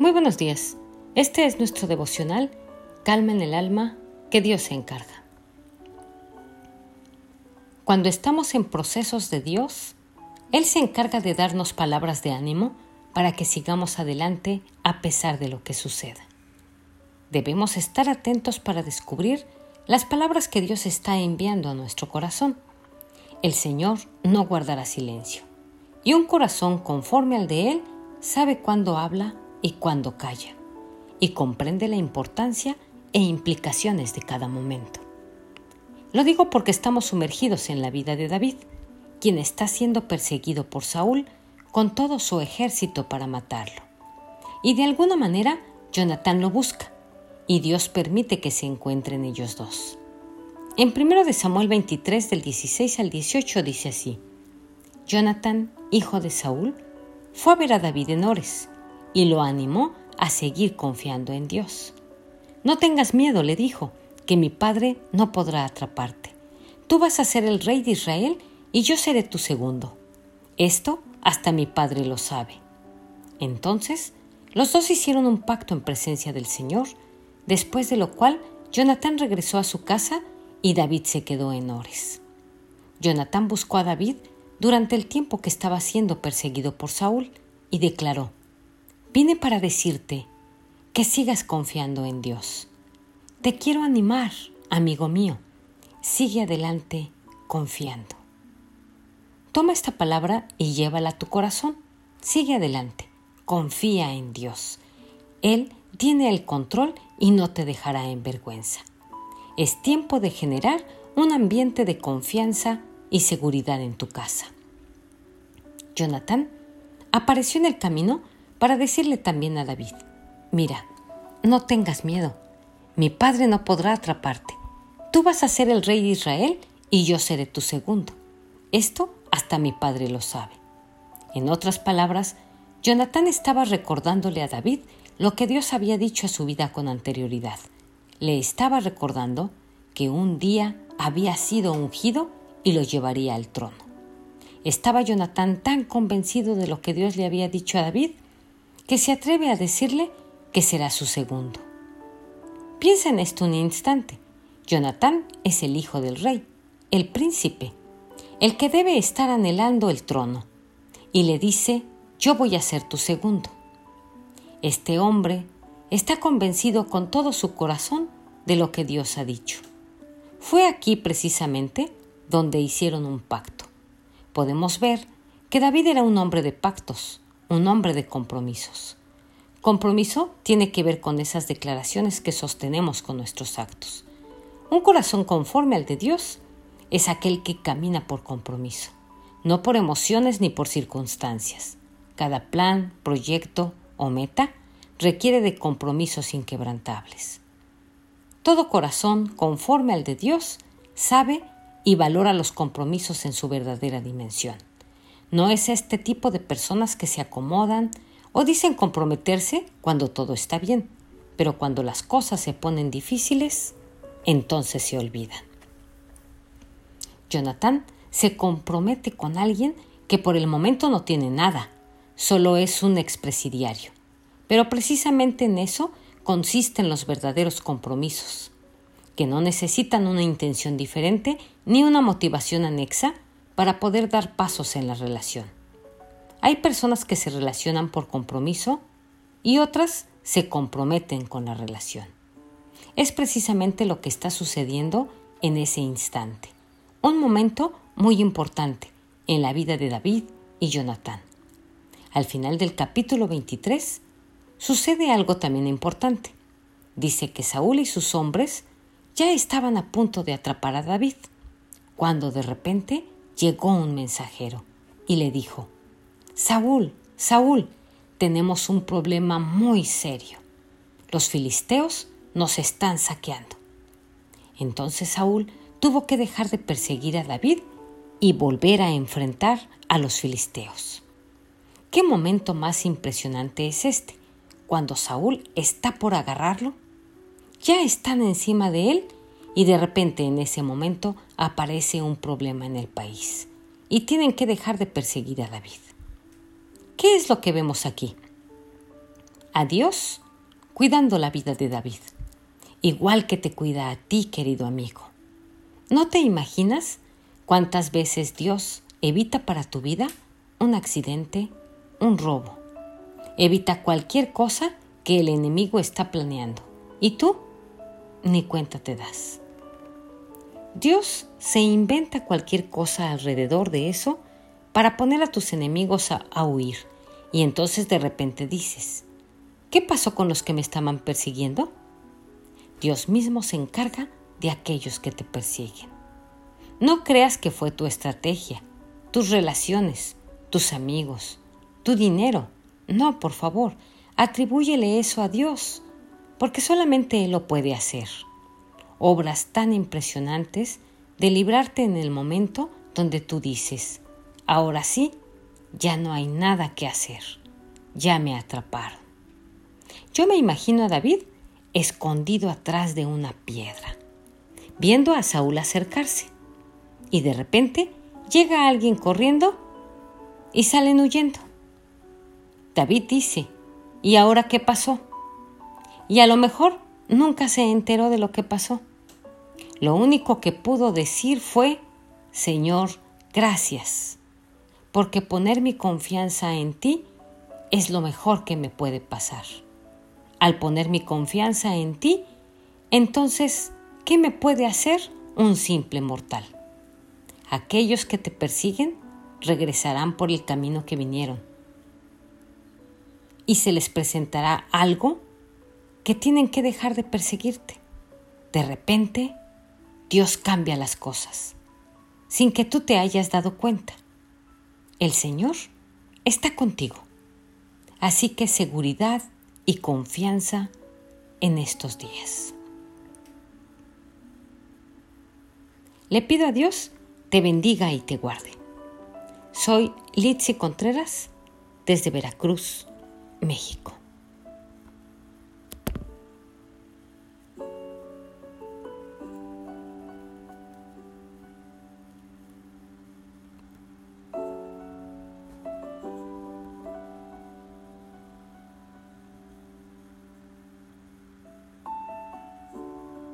Muy buenos días. Este es nuestro devocional Calma en el alma que Dios se encarga. Cuando estamos en procesos de Dios, Él se encarga de darnos palabras de ánimo para que sigamos adelante a pesar de lo que suceda. Debemos estar atentos para descubrir las palabras que Dios está enviando a nuestro corazón. El Señor no guardará silencio, y un corazón conforme al de Él sabe cuándo habla y cuándo calla, y comprende la importancia e implicaciones de cada momento. Lo digo porque estamos sumergidos en la vida de David, quien está siendo perseguido por Saúl con todo su ejército para matarlo. Y de alguna manera Jonatán lo busca, y Dios permite que se encuentren ellos dos. En 1 de Samuel 23 del 16 al 18 dice así, Jonatán, hijo de Saúl, fue a ver a David en Ores y lo animó a seguir confiando en Dios. No tengas miedo, le dijo, que mi padre no podrá atraparte. Tú vas a ser el rey de Israel y yo seré tu segundo. Esto hasta mi padre lo sabe. Entonces, los dos hicieron un pacto en presencia del Señor, después de lo cual Jonatán regresó a su casa y David se quedó en Ores. Jonatán buscó a David durante el tiempo que estaba siendo perseguido por Saúl y declaró, Vine para decirte que sigas confiando en Dios. Te quiero animar, amigo mío. Sigue adelante confiando. Toma esta palabra y llévala a tu corazón. Sigue adelante. Confía en Dios. Él tiene el control y no te dejará en vergüenza. Es tiempo de generar un ambiente de confianza y seguridad en tu casa. Jonathan apareció en el camino para decirle también a David, mira, no tengas miedo, mi padre no podrá atraparte, tú vas a ser el rey de Israel y yo seré tu segundo. Esto hasta mi padre lo sabe. En otras palabras, Jonatán estaba recordándole a David lo que Dios había dicho a su vida con anterioridad. Le estaba recordando que un día había sido ungido y lo llevaría al trono. Estaba Jonatán tan convencido de lo que Dios le había dicho a David que se atreve a decirle que será su segundo. Piensa en esto un instante. Jonatán es el hijo del rey, el príncipe, el que debe estar anhelando el trono, y le dice, yo voy a ser tu segundo. Este hombre está convencido con todo su corazón de lo que Dios ha dicho. Fue aquí precisamente donde hicieron un pacto. Podemos ver que David era un hombre de pactos, un hombre de compromisos. Compromiso tiene que ver con esas declaraciones que sostenemos con nuestros actos. Un corazón conforme al de Dios es aquel que camina por compromiso, no por emociones ni por circunstancias. Cada plan, proyecto o meta requiere de compromisos inquebrantables. Todo corazón conforme al de Dios sabe y valora los compromisos en su verdadera dimensión. No es este tipo de personas que se acomodan o dicen comprometerse cuando todo está bien, pero cuando las cosas se ponen difíciles, entonces se olvidan. Jonathan se compromete con alguien que por el momento no tiene nada, solo es un expresidiario. Pero precisamente en eso consisten los verdaderos compromisos, que no necesitan una intención diferente ni una motivación anexa para poder dar pasos en la relación. Hay personas que se relacionan por compromiso y otras se comprometen con la relación. Es precisamente lo que está sucediendo en ese instante. Un momento muy importante en la vida de David y Jonatán. Al final del capítulo 23 sucede algo también importante. Dice que Saúl y sus hombres ya estaban a punto de atrapar a David, cuando de repente llegó un mensajero y le dijo, Saúl, Saúl, tenemos un problema muy serio. Los filisteos nos están saqueando. Entonces Saúl tuvo que dejar de perseguir a David y volver a enfrentar a los filisteos. ¿Qué momento más impresionante es este? Cuando Saúl está por agarrarlo, ya están encima de él y de repente en ese momento aparece un problema en el país y tienen que dejar de perseguir a David. ¿Qué es lo que vemos aquí? a Dios cuidando la vida de David, igual que te cuida a ti, querido amigo. ¿No te imaginas cuántas veces Dios evita para tu vida un accidente, un robo? Evita cualquier cosa que el enemigo está planeando. ¿Y tú? Ni cuenta te das. Dios se inventa cualquier cosa alrededor de eso para poner a tus enemigos a, huir. Y entonces de repente dices, ¿qué pasó con los que me estaban persiguiendo? Dios mismo se encarga de aquellos que te persiguen. No creas que fue tu estrategia, tus relaciones, tus amigos, tu dinero. No, por favor, atribúyele eso a Dios, porque solamente Él lo puede hacer. Obras tan impresionantes de librarte en el momento donde tú dices, ahora sí, ya no hay nada que hacer, ya me atraparon. Yo me imagino a David escondido atrás de una piedra, viendo a Saúl acercarse. Y de repente llega alguien corriendo y salen huyendo. David dice, ¿y ahora qué pasó? Y a lo mejor nunca se enteró de lo que pasó. Lo único que pudo decir fue, Señor, gracias, porque poner mi confianza en ti es lo mejor que me puede pasar al poner mi confianza en ti, entonces, ¿qué me puede hacer un simple mortal? Aquellos que te persiguen regresarán por el camino que vinieron y se les presentará algo que tienen que dejar de perseguirte. De repente, Dios cambia las cosas, sin que tú te hayas dado cuenta. El Señor está contigo. Así que seguridad y confianza en estos días. Le pido a Dios te bendiga y te guarde. Soy Litsi Contreras desde Veracruz, México.